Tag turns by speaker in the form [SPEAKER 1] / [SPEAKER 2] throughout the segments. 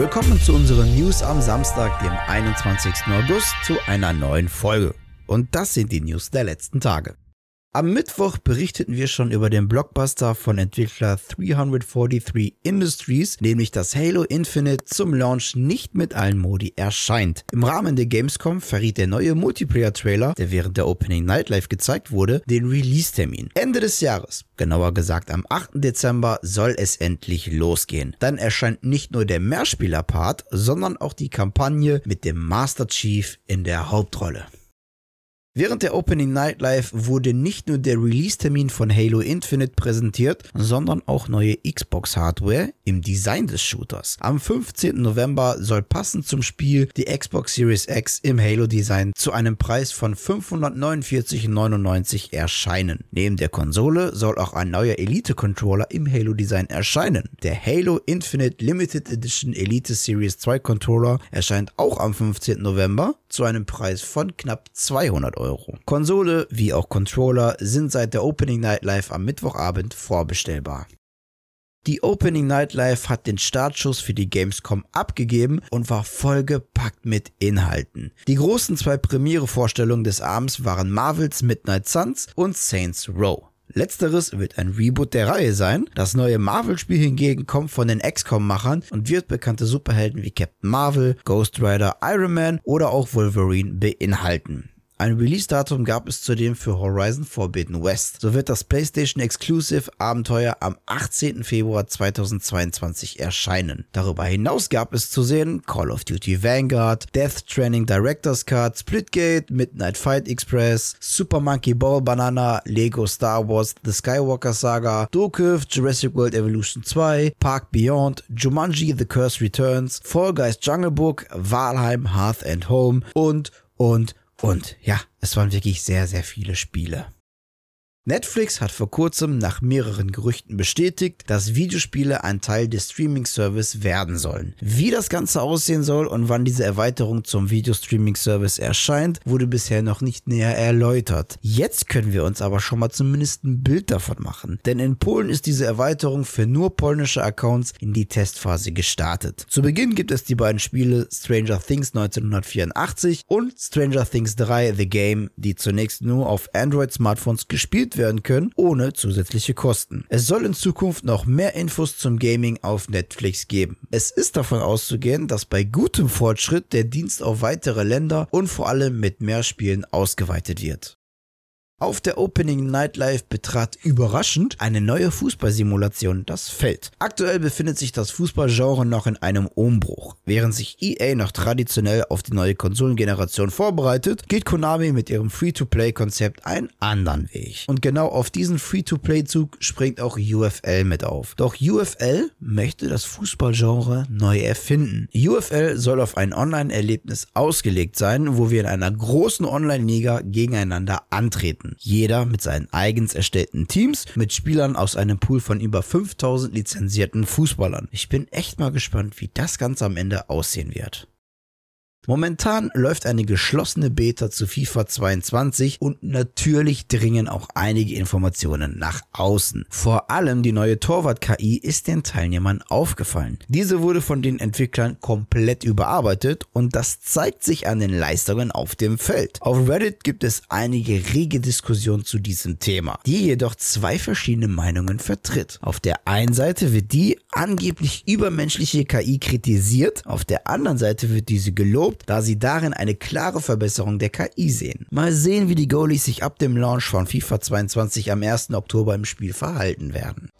[SPEAKER 1] Willkommen zu unseren News am Samstag, dem 21. August, zu einer neuen Folge. Und das sind die News der letzten Tage. Am Mittwoch berichteten wir schon über den Blockbuster von Entwickler 343 Industries, nämlich dass Halo Infinite zum Launch nicht mit allen Modi erscheint. Im Rahmen der Gamescom verriet der neue Multiplayer-Trailer, der während der Opening Nightlife gezeigt wurde, den Release-Termin. Ende des Jahres, genauer gesagt am 8. Dezember, soll es endlich losgehen. Dann erscheint nicht nur der Mehrspieler-Part, sondern auch die Kampagne mit dem Master Chief in der Hauptrolle. Während der Opening Nightlife wurde nicht nur der Release-Termin von Halo Infinite präsentiert, sondern auch neue Xbox-Hardware im Design des Shooters. Am 15. November soll passend zum Spiel die Xbox Series X im Halo-Design zu einem Preis von 549,99 erscheinen. Neben der Konsole soll auch ein neuer Elite-Controller im Halo-Design erscheinen. Der Halo Infinite Limited Edition Elite Series 2 Controller erscheint auch am 15. November zu einem Preis von knapp 200 Euro. Konsole wie auch Controller sind seit der Opening Night Live am Mittwochabend vorbestellbar. Die Opening Night Live hat den Startschuss für die Gamescom abgegeben und war vollgepackt mit Inhalten. Die großen zwei Premiere-Vorstellungen des Abends waren Marvels Midnight Suns und Saints Row. Letzteres wird ein Reboot der Reihe sein. Das neue Marvel-Spiel hingegen kommt von den XCOM-Machern und wird bekannte Superhelden wie Captain Marvel, Ghost Rider, Iron Man oder auch Wolverine beinhalten. Ein Release-Datum gab es zudem für Horizon Forbidden West. So wird das PlayStation Exclusive Abenteuer am 18. Februar 2022 erscheinen. Darüber hinaus gab es zu sehen Call of Duty Vanguard, Death Training Director's Cut, Splitgate, Midnight Fight Express, Super Monkey Ball Banana, Lego Star Wars The Skywalker Saga, Dokuv, Jurassic World Evolution 2, Park Beyond, Jumanji The Curse Returns, Fall Guys Jungle Book, Valheim Hearth and Home und und und ja, es waren wirklich sehr, sehr viele Spiele. Netflix hat vor kurzem nach mehreren Gerüchten bestätigt, dass Videospiele ein Teil des Streaming-Service werden sollen. Wie das Ganze aussehen soll und wann diese Erweiterung zum Videostreaming-Service erscheint, wurde bisher noch nicht näher erläutert. Jetzt können wir uns aber schon mal zumindest ein Bild davon machen, denn in Polen ist diese Erweiterung für nur polnische Accounts in die Testphase gestartet. Zu Beginn gibt es die beiden Spiele Stranger Things 1984 und Stranger Things 3 The Game, die zunächst nur auf Android-Smartphones gespielt gespielt werden können, ohne zusätzliche Kosten. Es soll in Zukunft noch mehr Infos zum Gaming auf Netflix geben. Es ist davon auszugehen, dass bei gutem Fortschritt der Dienst auf weitere Länder und vor allem mit mehr Spielen ausgeweitet wird. Auf der Opening Nightlife betrat überraschend eine neue Fußballsimulation das Feld. Aktuell befindet sich das Fußballgenre noch in einem Umbruch. Während sich EA noch traditionell auf die neue Konsolengeneration vorbereitet, geht Konami mit ihrem Free-to-Play-Konzept einen anderen Weg. Und genau auf diesen Free-to-Play-Zug springt auch UFL mit auf. Doch UFL möchte das Fußballgenre neu erfinden. UFL soll auf ein Online-Erlebnis ausgelegt sein, wo wir in einer großen Online-Liga gegeneinander antreten. Jeder mit seinen eigens erstellten Teams, mit Spielern aus einem Pool von über 5000 lizenzierten Fußballern. Ich bin echt mal gespannt, wie das Ganze am Ende aussehen wird. Momentan läuft eine geschlossene Beta zu FIFA 22 und natürlich dringen auch einige Informationen nach außen. Vor allem die neue Torwart-KI ist den Teilnehmern aufgefallen. Diese wurde von den Entwicklern komplett überarbeitet und das zeigt sich an den Leistungen auf dem Feld. Auf Reddit gibt es einige rege Diskussionen zu diesem Thema, die jedoch zwei verschiedene Meinungen vertritt. Auf der einen Seite wird die angeblich übermenschliche KI kritisiert, auf der anderen Seite wird diese gelobt da sie darin eine klare Verbesserung der KI sehen. Mal sehen, wie die Goalies sich ab dem Launch von FIFA 22 am 1. Oktober im Spiel verhalten werden.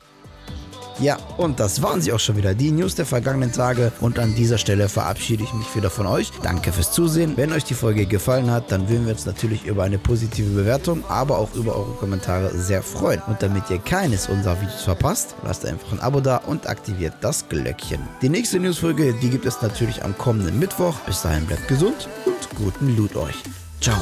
[SPEAKER 1] Ja, und das waren sie auch schon wieder, die News der vergangenen Tage. Und an dieser Stelle verabschiede ich mich wieder von euch. Danke fürs Zusehen. Wenn euch die Folge gefallen hat, dann würden wir uns natürlich über eine positive Bewertung, aber auch über eure Kommentare sehr freuen. Und damit ihr keines unserer Videos verpasst, lasst einfach ein Abo da und aktiviert das Glöckchen. Die nächste Newsfolge, die gibt es natürlich am kommenden Mittwoch. Bis dahin bleibt gesund und guten Loot euch. Ciao.